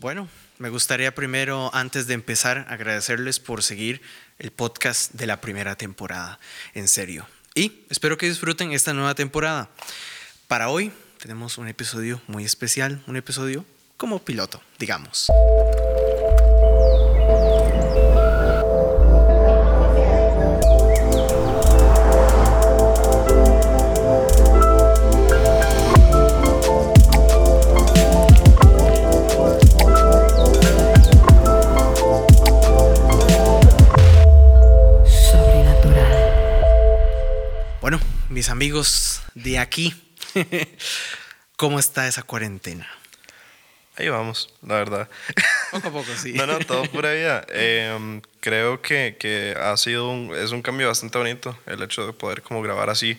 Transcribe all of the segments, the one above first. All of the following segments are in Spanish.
Bueno, me gustaría primero, antes de empezar, agradecerles por seguir el podcast de la primera temporada. En serio. Y espero que disfruten esta nueva temporada. Para hoy tenemos un episodio muy especial, un episodio como piloto, digamos. Amigos de aquí, ¿cómo está esa cuarentena? Ahí vamos, la verdad. Poco a poco, sí. No, no, todo pura vida. Eh, creo que, que, ha sido un, es un cambio bastante bonito el hecho de poder como grabar así,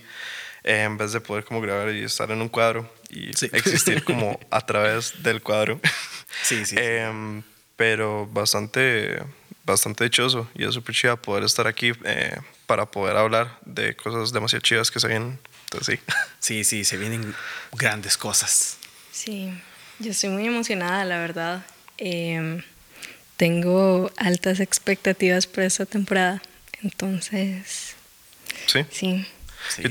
eh, en vez de poder como grabar y estar en un cuadro y Sí. existir como a través del cuadro. Sí, sí. Eh, pero bastante, bastante dichoso y es súper chido poder estar aquí eh, para poder hablar de cosas demasiado chidas que se vienen. Entonces sí. Sí, sí, se vienen grandes cosas. Sí, yo estoy muy emocionada, la verdad. Eh, tengo altas expectativas por esta temporada. Entonces, Sí. sí. Sí.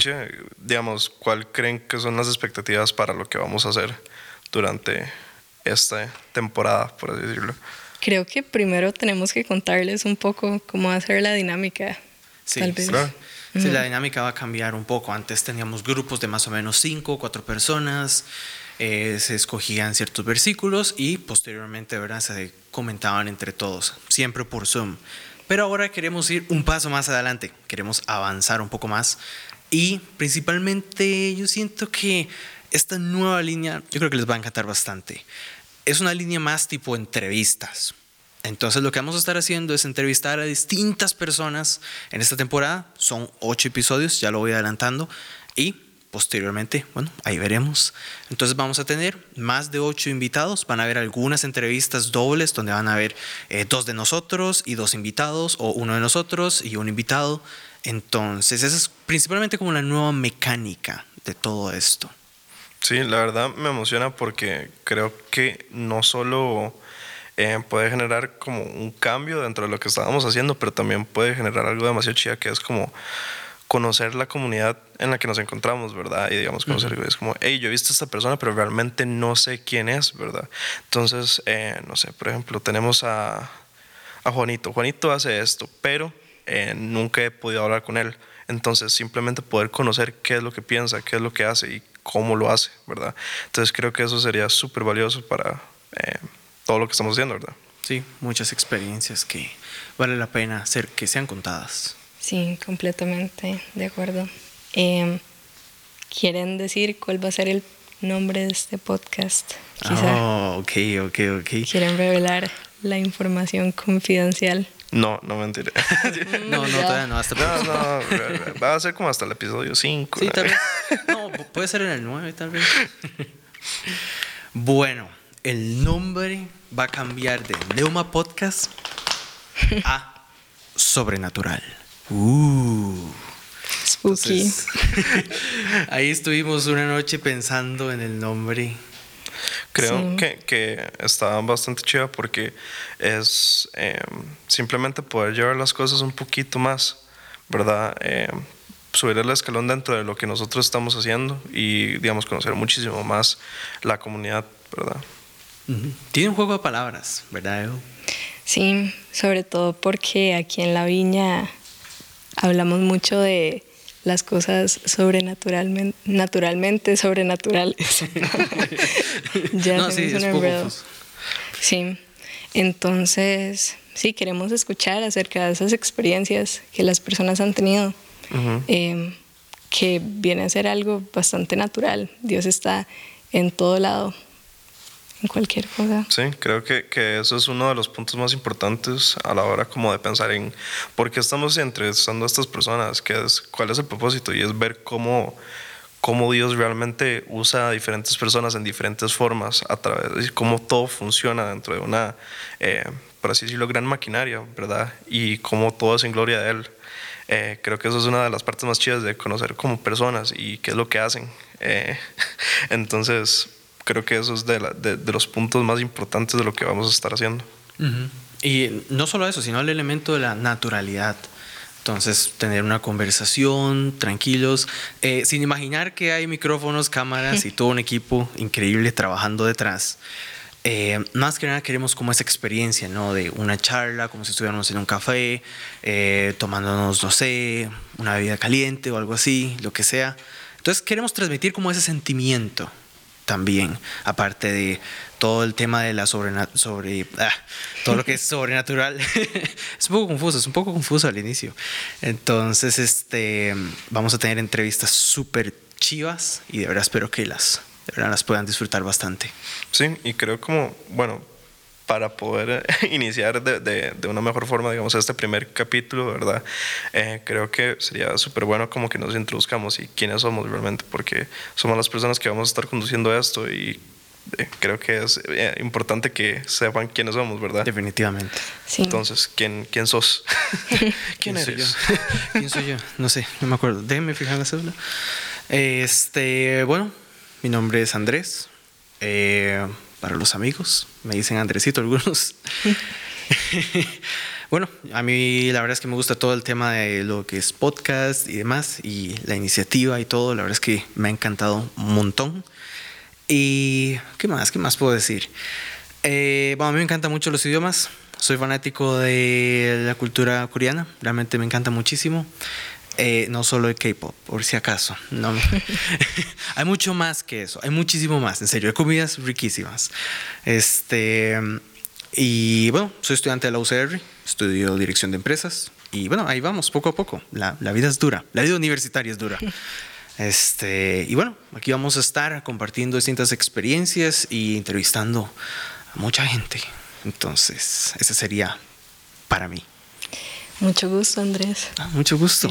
Digamos, ¿cuál creen que son las expectativas para lo que vamos a hacer durante esta temporada, por así decirlo? Creo que primero tenemos que contarles un poco cómo va a ser la dinámica. Sí, tal vez. claro. Sí, la dinámica va a cambiar un poco. Antes teníamos grupos de más o menos cinco, cuatro personas. eh, se escogían ciertos versículos y posteriormente ¿verdad? se comentaban entre todos, siempre por Zoom. Pero ahora queremos ir un paso más adelante, queremos avanzar un poco más y principalmente yo siento que esta nueva línea, yo creo que les va a encantar bastante. Es una línea más tipo entrevistas. Entonces lo que vamos a estar haciendo es entrevistar a distintas personas en esta temporada. Son ocho episodios, ya lo voy adelantando. Y posteriormente, bueno, ahí veremos. Entonces vamos a tener más de ocho invitados. Van a haber algunas entrevistas dobles donde van a haber eh, dos de nosotros y dos invitados, o uno de nosotros y un invitado. Entonces esa es principalmente como la nueva mecánica de todo esto. Sí, la verdad me emociona porque creo que no solo eh, puede generar como un cambio dentro de lo que estábamos haciendo, pero también puede generar algo demasiado chida que es como conocer la comunidad en la que nos encontramos, ¿verdad? Y digamos, conocer, es como, hey, yo he visto a esta persona, pero realmente no sé quién es, ¿verdad? Entonces, eh, no sé, por ejemplo, tenemos a, a Juanito. Juanito hace esto, pero eh, nunca he podido hablar con él. Entonces, simplemente poder conocer qué es lo que piensa, qué es lo que hace y cómo lo hace, ¿verdad? Entonces, creo que eso sería súper valioso para eh, todo lo que estamos haciendo, ¿verdad? Sí, muchas experiencias que vale la pena ser, que sean contadas. Sí, completamente de acuerdo. Eh, ¿Quieren decir cuál va a ser el nombre de este podcast? Quizá. Oh, ok, ok, ok. ¿Quieren revelar la información confidencial? No, no mentiré. No, no, todavía no, hasta no, no, va a ser como hasta el episodio 5. Sí, tal vez. No, pu- puede ser en el 9, tal vez. Bueno, el nombre va a cambiar de Neuma Podcast a Sobrenatural. Uh. Spooky. Entonces, ahí estuvimos una noche pensando en el nombre. Creo Sí. que, que está bastante chida porque es eh, simplemente poder llevar las cosas un poquito más, ¿verdad? Eh, subir el escalón dentro de lo que nosotros estamos haciendo y, digamos, conocer muchísimo más la comunidad, ¿verdad? Tiene un juego de palabras, ¿verdad? Evo? Sí, sobre todo porque aquí en la viña hablamos mucho de las cosas sobrenaturalmente, naturalmente sobrenaturales. ya no, sí, es. Sí, entonces, sí, queremos escuchar acerca de esas experiencias que las personas han tenido, eh, que viene a ser algo bastante natural. Dios está en todo lado, en cualquier cosa. Sí, creo que, que eso es uno de los puntos más importantes a la hora como de pensar en por qué estamos entrevistando a estas personas, qué es, cuál es el propósito y es ver cómo, cómo Dios realmente usa a diferentes personas en diferentes formas a través y cómo todo funciona dentro de una, eh, por así decirlo, gran maquinaria, ¿verdad? Y cómo todo es en gloria de Él. Eh, creo que eso es una de las partes más chidas de conocer como personas y qué es lo que hacen. Eh, entonces, creo que eso es de, la- de- de los puntos más importantes de lo que vamos a estar haciendo. Ujú. Y no solo eso, sino el elemento de la naturalidad. Entonces, tener una conversación, tranquilos, eh, sin imaginar que hay micrófonos, cámaras y todo un equipo increíble trabajando detrás. Eh, más que nada queremos como esa experiencia, ¿no? De una charla, como si estuviéramos en un café, eh, tomándonos, no sé, una bebida caliente o algo así, lo que sea. Entonces queremos transmitir como ese sentimiento también, aparte de todo el tema de la sobre ah, todo lo que es sobrenatural. es un poco confuso, es un poco confuso al inicio. Entonces, este vamos a tener entrevistas súper chivas y de verdad espero que las de verdad las puedan disfrutar bastante. Sí, y creo como, bueno, para poder iniciar de, de- de una mejor forma, digamos, este primer capítulo, ¿verdad? Eh, creo que sería súper bueno como que nos introduzcamos y quiénes somos realmente, porque somos las personas que vamos a estar conduciendo esto y eh, creo que es eh, importante que sepan quiénes somos, ¿verdad? Definitivamente. Sí. Entonces, ¿quién, quién sos? ¿Quién soy eres? yo? ¿Quién soy yo? No sé, no me acuerdo. Déjenme fijar la cédula. Este, bueno, mi nombre es Andrés. Eh, para los amigos, me dicen Andresito algunos. bueno, a mí la verdad es que me gusta todo el tema de lo que es podcast y demás, y la iniciativa y todo, la verdad es que me ha encantado un montón. Y, ¿qué más? ¿Qué más puedo decir? Eh, bueno, a mí me encantan mucho los idiomas. Soy fanático de la cultura coreana. Realmente me encanta muchísimo. Eh, no solo el K-pop, por si acaso. No. hay mucho más que eso. Hay muchísimo más. En serio, hay comidas riquísimas. Este. Y bueno, soy estudiante de la UCR. Estudio dirección de empresas. Y bueno, ahí vamos, poco a poco. La, la vida es dura. La vida universitaria es dura. Este, y bueno, aquí vamos a estar compartiendo distintas experiencias y entrevistando a mucha gente. Entonces, ese sería para mí. Mucho gusto, Andrés. Ah, mucho gusto.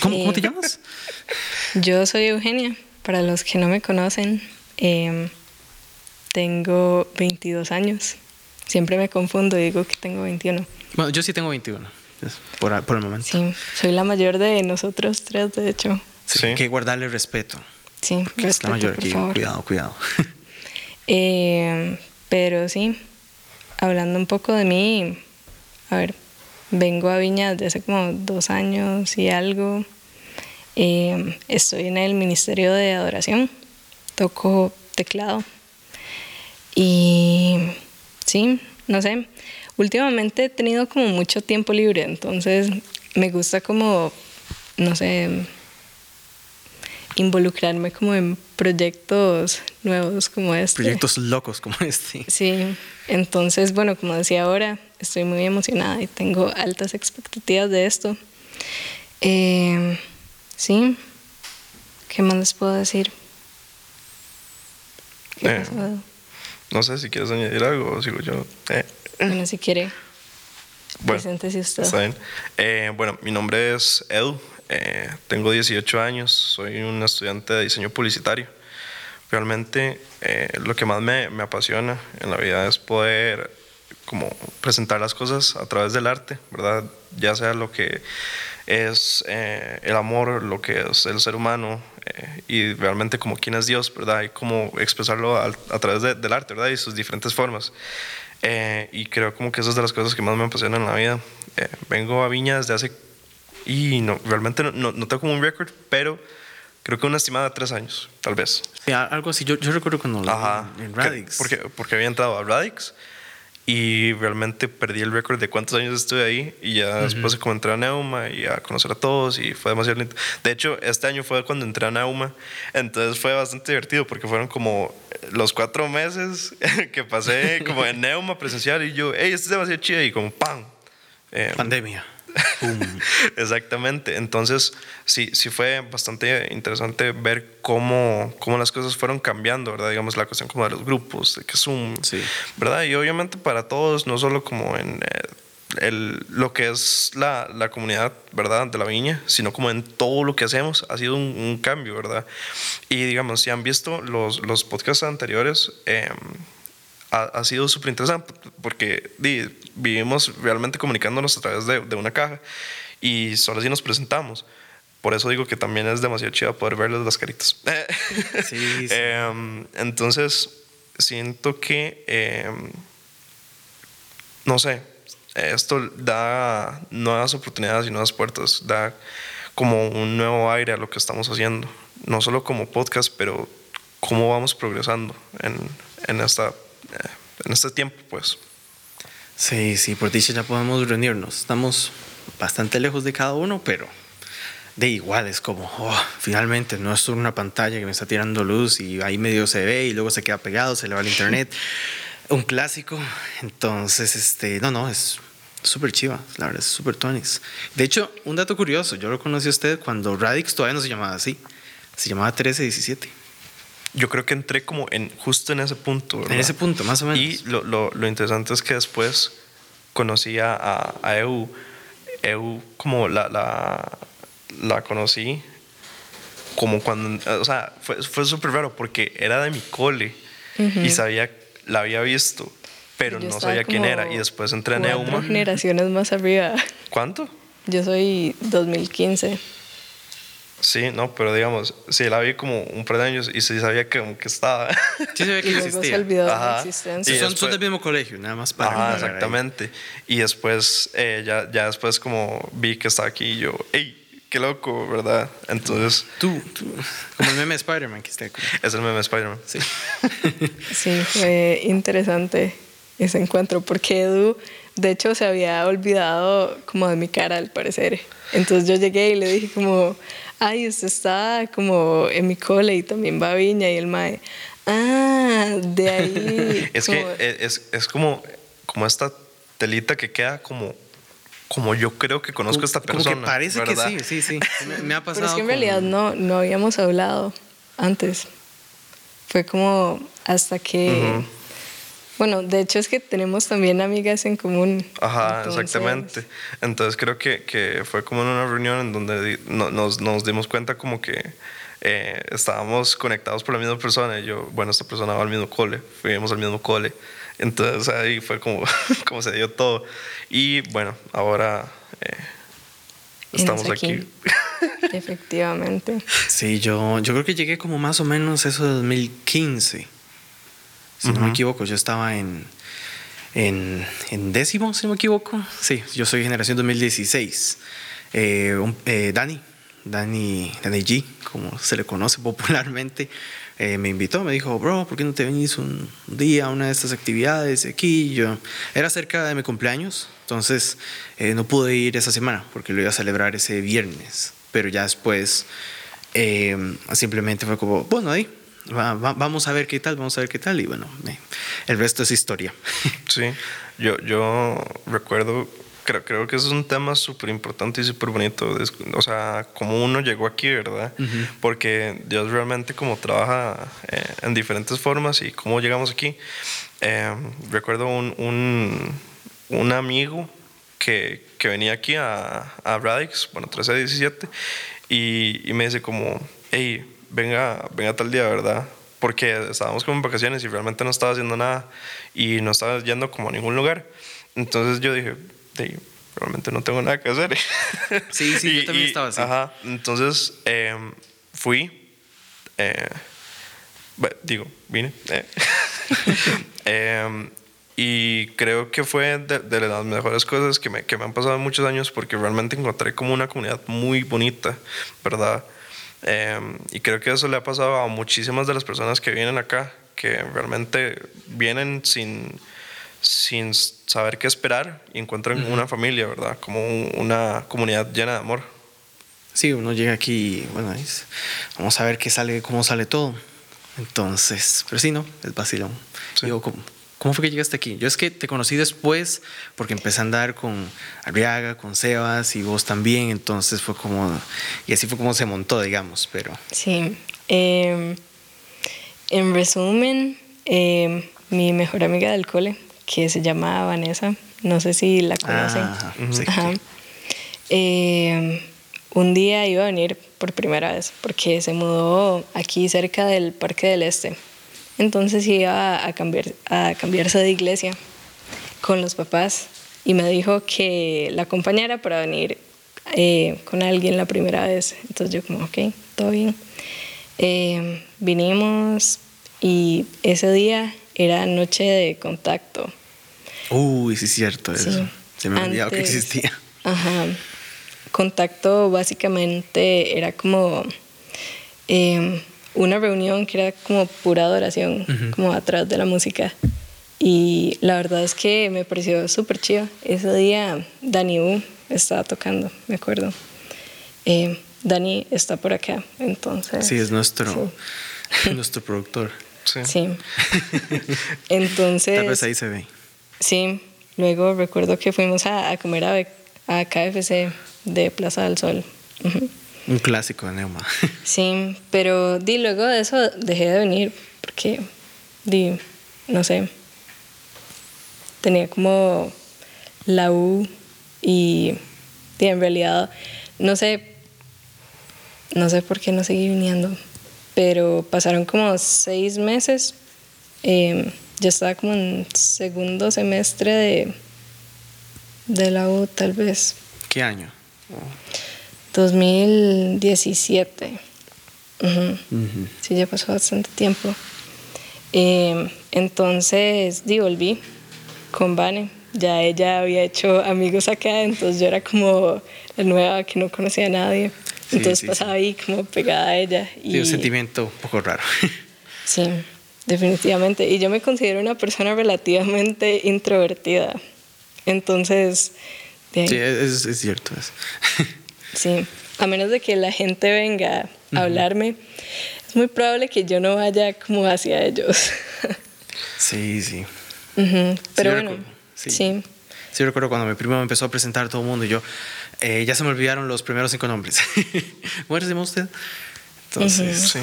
¿Cómo, cómo te Eh, llamas? Yo soy Eugenia. Para los que no me conocen, em, tengo 22 años. Siempre me confundo y digo que tengo 21. Bueno, yo sí tengo 21, es por, por el momento. Sí, soy la mayor de nosotros tres, de hecho. Sí, Sí. Hay que guardarle respeto. Sí, porque es la respeto, mayor por aquí. favor. Cuidado, cuidado. Eh, pero sí, hablando un poco de mí, a ver, vengo a Viña desde hace como dos años y algo. Eh, estoy en el Ministerio de Adoración, toco teclado. Y sí, no sé, últimamente he tenido como mucho tiempo libre, entonces me gusta como, no sé, involucrarme como en proyectos nuevos como este. Proyectos locos como este. Sí, entonces, bueno, como decía ahora, estoy muy emocionada y tengo altas expectativas de esto. Eh, sí, ¿qué más les puedo decir? ¿Qué Eh? No sé si quieres añadir algo o sigo yo. Eh, Bueno, si quiere, bueno, usted. Está bien. Eh, bueno, mi nombre es Edu, eh, tengo 18 años, soy un estudiante de diseño publicitario. Realmente eh, lo que más me, me apasiona en la vida es poder como presentar las cosas a través del arte, ¿verdad? Ya sea lo que es eh, el amor, lo que es el ser humano eh, y realmente como quién es Dios, ¿verdad? Y cómo expresarlo al- a, través de- del arte, ¿verdad? Y sus diferentes formas. Eh, y creo como que eso es de las cosas que más me apasionan en la vida. Eh, vengo a Viña desde hace... Y no, realmente no, no, no tengo como un récord, pero creo que una estimada de tres años, tal vez. Sí, algo así. Yo, yo recuerdo cuando lo Ajá. en que- Radix. Porque, porque había entrado a Radix y realmente perdí el récord de cuántos años estuve ahí y ya después como entré a Neuma y a conocer a todos y fue demasiado lindo. De hecho, este año fue cuando entré a Neuma, entonces fue bastante divertido porque fueron como los cuatro meses que pasé como en Neuma presencial y yo, hey, esto es demasiado chido y como ¡pam! Eh, Pandemia. Exactamente. Entonces, sí, sí fue bastante interesante ver cómo, cómo las cosas fueron cambiando, ¿verdad? Digamos, la cuestión como de los grupos, de que Zoom, Sí. ¿verdad? Y obviamente para todos, no solo como en eh, el, lo que es la, la comunidad, ¿verdad? De la viña, sino como en todo lo que hacemos, ha sido un, un cambio, ¿verdad? Y digamos, si han visto los, los podcasts anteriores, eh, ha, ha sido súper interesante porque di, vivimos realmente comunicándonos a través de, de una caja y solo así nos presentamos. por eso digo que también es demasiado chido poder verles las caritas. Sí, sí. Em, entonces, siento que, em, no sé, esto da nuevas oportunidades y nuevas puertas, da como un nuevo aire a lo que estamos haciendo, no solo como podcast, pero cómo vamos progresando en, en, esta, eh, en este tiempo, pues. Sí, sí, por dicha ya podemos reunirnos. Estamos bastante lejos de cada uno, pero de igual es como, oh, finalmente no es una pantalla que me está tirando luz y ahí medio se ve y luego se queda pegado, se le va al internet. Un clásico. Entonces, este, no, no, es súper chiva, la verdad, es súper tonis. De hecho, un dato curioso, yo lo conocí a usted cuando Radix todavía no se llamaba así, se llamaba 1317. Yo creo que entré como en justo en ese punto. ¿verdad? En ese punto, más o menos. Y lo, lo, lo interesante es que después conocí a, a, EU. EU como la, la, la conocí como cuando, o sea, fue, fue súper raro porque era de mi cole y sabía, la había visto, pero Yo no sabía quién era. Y después entré en Euma. generaciones más arriba. ¿Cuánto? Yo soy 2015. Sí, no, pero digamos, sí, la vi como un par de años y sí sabía que, como que estaba. Sí, ve que Y luego se existía. olvidó de Ajá. la existencia. Y son, después- son del mismo colegio, nada más para. Ajá, ver ahí. exactamente. Y después, eh, ya, ya después como vi que estaba aquí y yo, ¡ey! ¡Qué loco! ¿Verdad? Entonces, Tú, tú, como el meme de Spider-Man que está. es el meme de Spider-Man. Sí. Sí, fue interesante ese encuentro porque Edu, de hecho, se había olvidado como de mi cara al parecer. Entonces yo llegué y le dije como, ay, usted está como en mi cole y también va a Viña y el mae, ah, de ahí. Es que como- eh, es, es como, como esta telita que queda como, como yo creo que conozco a esta Como persona. que parece ¿verdad? que sí, sí, sí. Me, me ha pasado. Pero es que en con- realidad no, no habíamos hablado antes. Fue como hasta que... Ujú. Bueno, de hecho es que tenemos también amigas en común. Ajá, Entonces, exactamente. Entonces creo que, que fue como en una reunión en donde di- no- nos, nos dimos cuenta como que eh, estábamos conectados por la misma persona. Y yo, bueno, esta persona va al mismo cole, fuimos al mismo cole. Entonces ahí fue como, como se dio todo. Y bueno, ahora eh, estamos aquí. Efectivamente. Sí, yo, yo creo que llegué como más o menos eso de 2015. Si no me equivoco, yo estaba en, en, en décimo, si no me equivoco. Sí, yo soy generación 2016. Eh, un- eh, Dani, Dani, Dani G, como se le conoce popularmente, eh, me invitó, me dijo, bro, ¿por qué no te venís un día a una de estas actividades aquí? Yo, era cerca de mi cumpleaños, entonces eh, no pude ir esa semana porque lo iba a celebrar ese viernes, pero ya después eh, simplemente fue como, bueno, ahí, va- va- vamos a ver qué tal, vamos a ver qué tal, y bueno, eh, el resto es historia. Sí, yo, yo recuerdo, creo, creo que es un tema súper importante y súper bonito. O sea, cómo uno llegó aquí, ¿verdad? Porque Dios realmente como trabaja eh, en diferentes formas y cómo llegamos aquí. Eh, recuerdo un, un, un amigo que, que venía aquí a, a Radix, bueno, 1317, y, y me dice como, hey, venga, venga tal día, ¿verdad? Porque estábamos como en vacaciones y realmente no estaba haciendo nada y no estaba yendo como a ningún lugar. Entonces yo dije, "Ey, realmente no tengo nada que hacer. Sí, sí, yo también estaba así. Ajá, entonces em, fui, eh, digo, vine. eh. Em, y creo que fue de, de las mejores cosas que me, que me han pasado en muchos años porque realmente encontré como una comunidad muy bonita, ¿verdad? Em, y creo que eso le ha pasado a muchísimas de las personas que vienen acá, que realmente vienen sin, sin saber qué esperar y encuentran una familia, ¿verdad? Como un- una comunidad llena de amor. Sí, uno llega aquí y bueno, es- vamos a ver qué sale, cómo sale todo. Entonces, pero sí, no, es vacilón. Sí. Digo, ¿cómo, cómo fue que llegaste aquí? Yo es que te conocí después porque empecé a andar con Arriaga, con Sebas y vos también, entonces fue como, y así fue como se montó, digamos, pero Sí. eh, en resumen, eh, mi mejor amiga del cole, que se llama Vanessa, no sé si la conocen. Ajá, sí. Ajá. Eh, un día iba a venir por primera vez porque se mudó aquí cerca del Parque del Este. Entonces iba a, cambiar, a cambiarse de iglesia con los papás y me dijo que la acompañara para venir eh, con alguien la primera vez. Entonces yo como, ok, todo bien. Eh, vinimos y ese día era noche de contacto. Uy, sí es cierto eso. Se me olvidó que existía. Ajá. Contacto básicamente era como em, una reunión que era como pura adoración, como atrás de la música. Y la verdad es que me pareció súper chido. Ese día Dani U estaba tocando, me acuerdo. Eh, Dani está por acá, entonces. Sí, es nuestro, nuestro productor. Sí. sí. entonces. Tal vez ahí se ve. Sí. Luego recuerdo que fuimos a, comer a, a, KFC de Plaza del Sol. Un clásico de Neuma. sí, pero di, luego de eso dejé de venir porque, di, no sé, tenía como la U y, en realidad no sé, no sé por qué no seguí viniendo, pero pasaron como seis meses. Eh, yo estaba como en segundo semestre de, de la U, tal vez. ¿Qué año? 2017. Sí, ya pasó bastante tiempo. Eh, entonces, di, volví con Vane. Ya ella había hecho amigos acá, entonces yo era como la nueva que no conocía a nadie. entonces pasaba ahí como pegada a ella. Y un sentimiento un poco raro. sí, definitivamente. Y yo me considero una persona relativamente introvertida. Entonces... Sí, es, es cierto. Es. sí, a menos de que la gente venga a hablarme, es muy probable que yo no vaya como hacia ellos. sí, sí. Pero bueno, sí. sí. recuerdo cuando mi primo me empezó a presentar a todo el mundo y yo, eh, ya se me olvidaron los primeros cinco nombres. ¿Cómo se llama usted? Entonces, sí.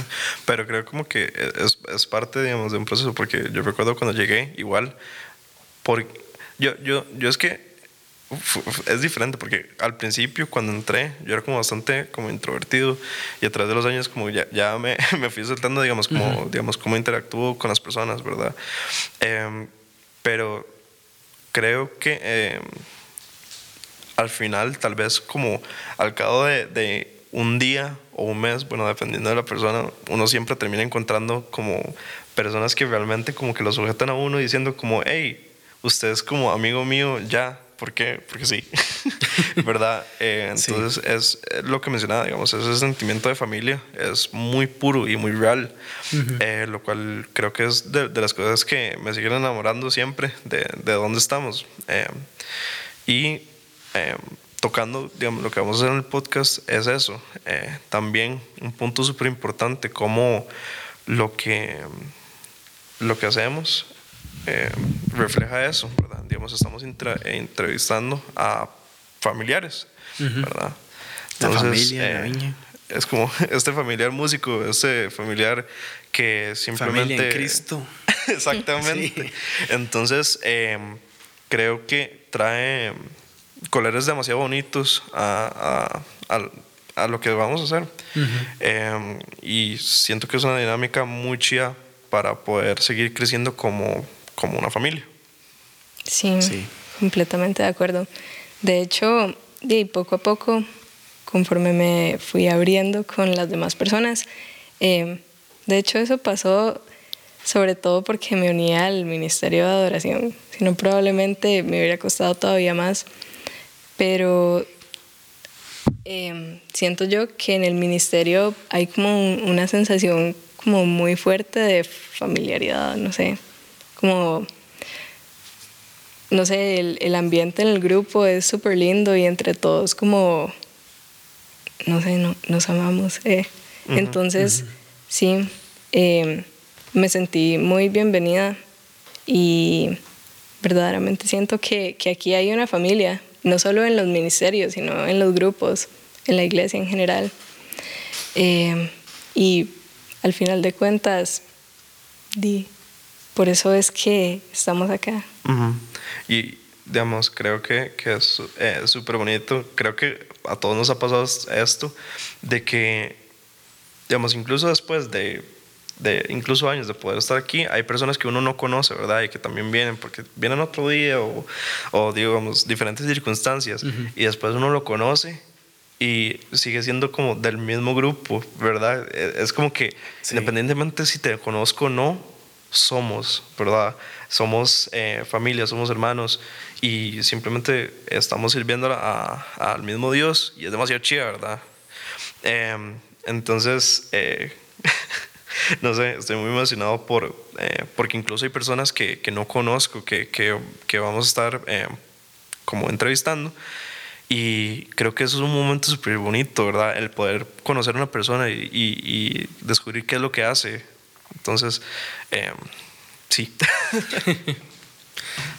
Pero creo como que es, es, parte, digamos, de un proceso, porque yo recuerdo cuando llegué, igual, por, yo, yo, yo es que es diferente porque al principio cuando entré yo era como bastante como introvertido y a través de los años como ya, ya me, me fui soltando digamos como digamos cómo interactúo con las personas verdad eh, pero creo que eh, al final, tal vez como al cabo de, un día o un mes, bueno, dependiendo de la persona, uno siempre termina encontrando como personas que realmente como que lo sujetan a uno diciendo como, hey, usted es como amigo mío ya, ¿Por qué? Porque sí, ¿verdad? Eh, entonces es lo que mencionaba, digamos, ese sentimiento de familia es muy puro y muy real, eh, lo cual creo que es de, las cosas que me siguen enamorando siempre de, de dónde estamos. Eh, y tocando, digamos, lo que vamos a hacer en el podcast es eso. también un punto súper importante, como lo que, lo que hacemos refleja eso, ¿verdad? digamos, estamos entrevistando a familiares, ¿verdad? Entonces, eh, es como este familiar músico, este familiar que simplemente... Familia en Cristo. Exactamente. Entonces, em, creo que trae colores demasiado bonitos a, a, lo que vamos a hacer. Y siento que es una dinámica muy chida para poder seguir creciendo como, como una familia. Sí, completamente de acuerdo. De hecho, y poco a poco, conforme me fui abriendo con las demás personas, eh, de hecho eso pasó sobre todo porque me unía al Ministerio de Adoración, si no probablemente me hubiera costado todavía más, pero eh, siento yo que en el ministerio hay como una sensación como muy fuerte de familiaridad, no sé, como no sé, el, ambiente en el grupo es súper lindo y entre todos como, no sé, no, nos amamos. Eh. Entonces, sí, em, me sentí muy bienvenida y verdaderamente siento que, aquí hay una familia, no solo en los ministerios, sino en los grupos, en la iglesia en general. Em, y al final de cuentas, di, por eso es que estamos acá. Y, digamos, creo que, que es eh, súper bonito. Creo que a todos nos ha pasado esto, de que, digamos, incluso después de, de incluso años de poder estar aquí, hay personas que uno no conoce, ¿verdad? Y que también vienen porque vienen otro día o, o digamos, diferentes circunstancias. Y después uno lo conoce y sigue siendo como del mismo grupo, ¿verdad? E, es como que independientemente si te conozco o no, somos, ¿verdad? Somos eh, familia, somos hermanos y simplemente estamos sirviendo al mismo Dios y es demasiado chida, ¿verdad? Em, entonces, eh, no sé, estoy muy emocionado por, eh, porque incluso hay personas que, que no conozco, que, que, que, vamos a estar como entrevistando y creo que eso es un momento súper bonito, ¿verdad? El poder conocer a una persona y, y, descubrir qué es lo que hace. Entonces, eh, sí.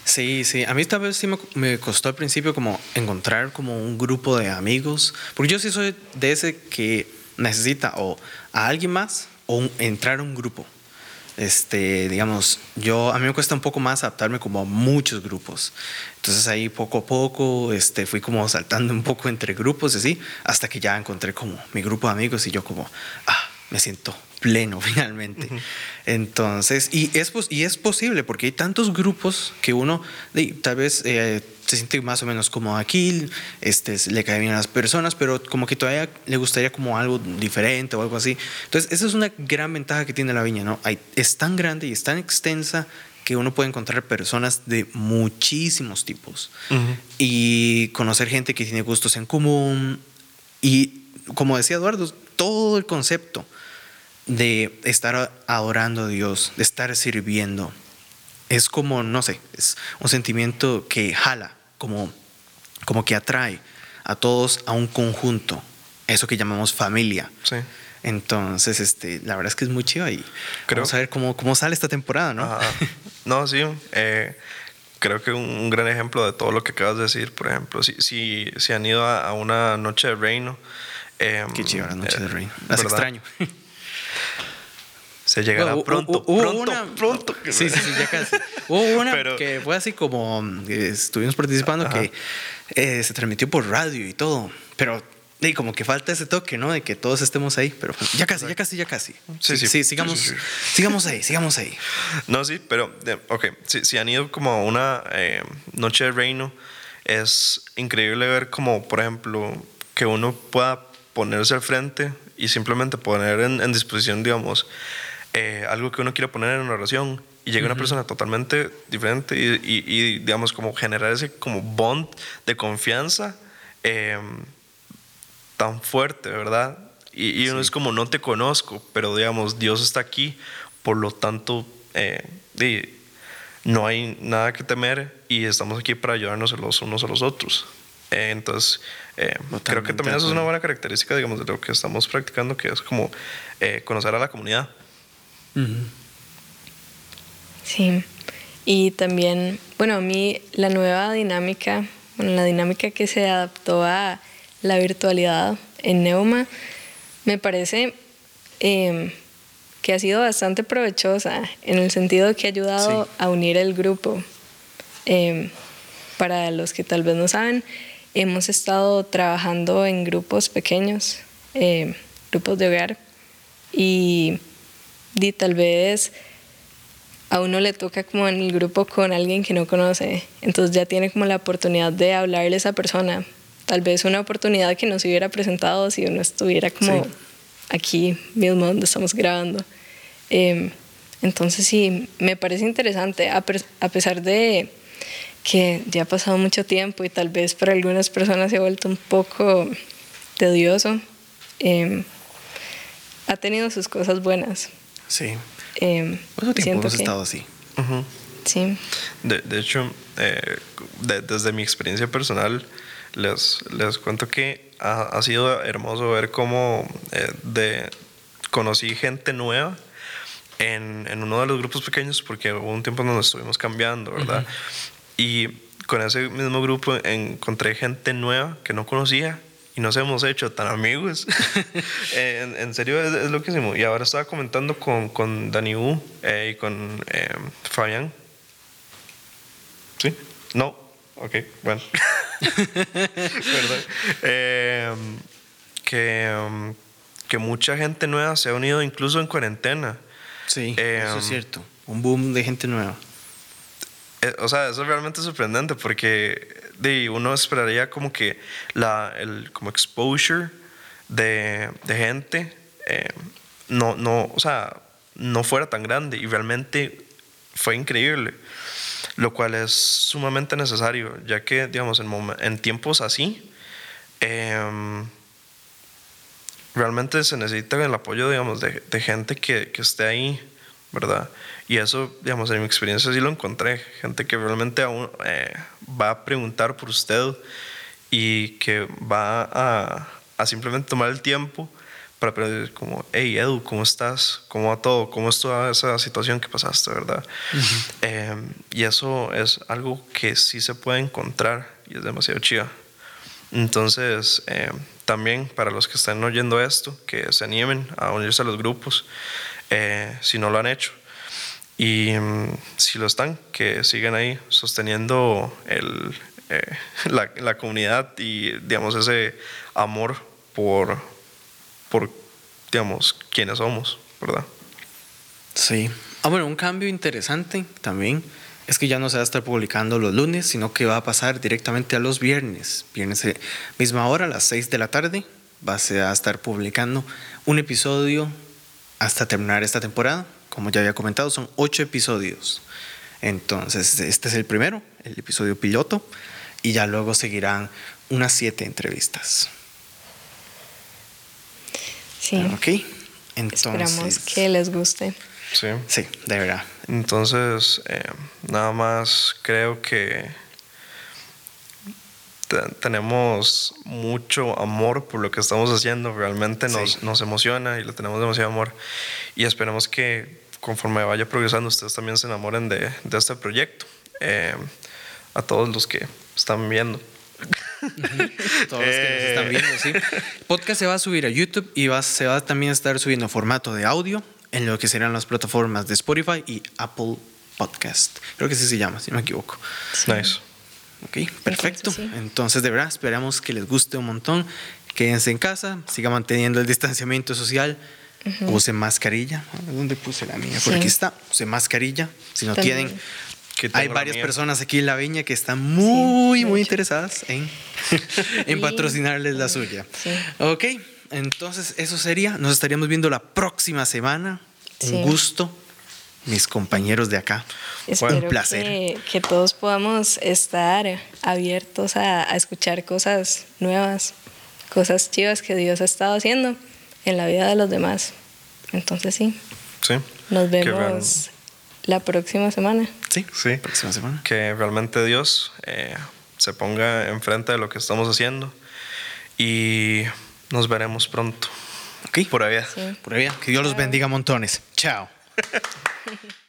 Sí, sí. A mí esta vez sí me, costó al principio como encontrar como un grupo de amigos. Porque yo sí soy de ese que necesita o a alguien más o entrar a un grupo este, digamos, yo, a mí me cuesta un poco más adaptarme como a muchos grupos. Entonces ahí poco a poco este, fui como saltando un poco entre grupos y así, hasta que ya encontré como mi grupo de amigos y yo como, ah, me siento pleno finalmente. Entonces, y es, y es posible porque hay tantos grupos que uno tal vez eh, se siente más o menos como aquí, este, le cae bien a las personas, pero como que todavía le gustaría como algo diferente o algo así. Entonces, esa es una gran ventaja que tiene la viña, ¿no? Hay, es tan grande y es tan extensa que uno puede encontrar personas de muchísimos tipos y conocer gente que tiene gustos en común y, como decía Eduardo, todo el concepto de estar adorando a Dios, de estar sirviendo, es como, no sé, es un sentimiento que jala, como, como que atrae a todos a un conjunto, eso que llamamos familia. Sí. Entonces, este, la verdad es que es muy chido y Creo, vamos a ver cómo, cómo sale esta temporada, ¿no? No, sí. Eh, creo que un, gran ejemplo de todo lo que acabas de decir, por ejemplo, si, si, si han ido a, una noche de reino. Eh, Qué chido la noche de reino. Las extraño. Se llegará pronto, pronto, pronto. Sí, sí, sí, ya casi. Hubo una que fue así como eh, estuvimos participando que eh, se transmitió por radio y todo, pero y como que falta ese toque, ¿no? De que todos estemos ahí, pero ya casi, ya casi, ya casi. Sí, sí, sí, sigamos, sigamos ahí, sigamos ahí. No, sí, pero, ok, si, han ido como a una eh, noche de reino, es increíble ver como, por ejemplo, que uno pueda ponerse al frente y simplemente poner en, en disposición, digamos, eh, algo que uno quiere poner en una oración y llega una persona totalmente diferente y, y, digamos, como generar ese como bond de confianza em, tan fuerte, ¿verdad? Y, uno es como, no te conozco, pero digamos, Dios está aquí, por lo tanto, eh, no hay nada que temer y estamos aquí para ayudarnos los unos a los otros. Eh, entonces, creo que también eso es una buena característica, digamos, de lo que estamos practicando, que es como conocer a la comunidad. Sí, y también, bueno, a mí la nueva dinámica, bueno, la dinámica que se adaptó a la virtualidad en Neuma, me parece em, que ha sido bastante provechosa en el sentido que ha ayudado a unir el grupo. Em, para los que tal vez no saben, hemos estado trabajando en grupos pequeños, em, grupos de hogar, y y tal vez a uno le toca como en el grupo con alguien que no conoce, entonces ya tiene como la oportunidad de hablarle a esa persona. Tal vez una oportunidad que no se hubiera presentado si uno estuviera como aquí mismo donde estamos grabando. Em, entonces sí, me parece interesante, a, pesar de que ya ha pasado mucho tiempo y tal vez para algunas personas se ha vuelto un poco tedioso, em, ha tenido sus cosas buenas. Sí. Eh, tiempo hemos estado así? Sí. De, de hecho, eh, desde mi experiencia personal, les, les cuento que ha, ha sido hermoso ver cómo eh, de, conocí gente nueva en, en, uno de los grupos pequeños, porque hubo un tiempo donde estuvimos cambiando, ¿verdad? Y con ese mismo grupo encontré gente nueva que no conocía y nos hemos hecho tan amigos. en, en, serio, es, es, loquísimo. Y ahora estaba comentando con, con Dani U eh, y con eh, Fabián. ¿Sí? No. Ok, bueno. eh, que, um, que mucha gente nueva se ha unido incluso en cuarentena. Sí, eso es cierto. Un boom de gente nueva. Eh, o sea, eso es realmente sorprendente porque de uno esperaría como que la, el como exposure de, de gente eh, no, no, o sea, no fuera tan grande y realmente fue increíble, lo cual es sumamente necesario, ya que, digamos, en, en tiempos así, em, realmente se necesita el apoyo, digamos, de, de gente que, que, esté ahí, ¿verdad? Y eso, digamos, en mi experiencia sí lo encontré, gente que realmente aún, eh, va a preguntar por usted y que va a, a simplemente tomar el tiempo para aprender como, hey Edu, ¿cómo estás? ¿Cómo va todo? ¿Cómo es toda esa situación que pasaste, verdad? Em, y eso es algo que sí se puede encontrar y es demasiado chido. Entonces, em, también para los que están oyendo esto, que se animen a unirse a los grupos, eh, si no lo han hecho. Y em, si lo están, que sigan ahí sosteniendo el, eh, la, la comunidad y, digamos, ese amor por, por, digamos, quiénes somos, ¿verdad? Sí. Ah, bueno, un cambio interesante también es que ya no se va a estar publicando los lunes, sino que va a pasar directamente a los viernes. Viernes, eh, misma hora, a las 6 de la tarde, va a estar publicando un episodio hasta terminar esta temporada. Como ya había comentado, son ocho episodios. Entonces, este es el primero, el episodio piloto, y ya luego seguirán unas siete entrevistas. Sí. Ok. Entonces, Esperamos que les guste. Sí. Sí, de verdad. Entonces, eh, nada más creo que tenemos mucho amor por lo que estamos haciendo. Realmente nos, nos emociona y le tenemos demasiado amor. Y esperemos que conforme vaya progresando, ustedes también se enamoren de, de este proyecto. Eh, a todos los que están viendo. Todos los que nos están viendo, sí. El podcast se va a subir a YouTube y va, se va también a estar subiendo formato de audio en lo que serán las plataformas de Spotify y Apple Podcast. Creo que así se llama, si no me equivoco. Nice. Ok, perfecto. Entonces, de verdad, esperamos que les guste un montón. Quédense en casa, sigan manteniendo el distanciamiento social. Usen mascarilla. ¿Dónde puse la mía? Por aquí está. Usen mascarilla. Si no tienen, hay varias personas aquí en la viña que están muy, muy interesadas en, en patrocinarles la suya. Ok, entonces eso sería. Nos estaríamos viendo la próxima semana. Un gusto, mis compañeros de acá. Espero un placer. Que, que, todos podamos estar abiertos a, a escuchar cosas nuevas, cosas chivas que Dios ha estado haciendo en la vida de los demás. Entonces sí. Sí. Nos vemos la próxima semana. Sí, sí. Próxima semana. Que realmente Dios eh, se ponga enfrente de lo que estamos haciendo y nos veremos pronto. Ok. Por allá. Por allá. Que Dios los bendiga montones. Chao.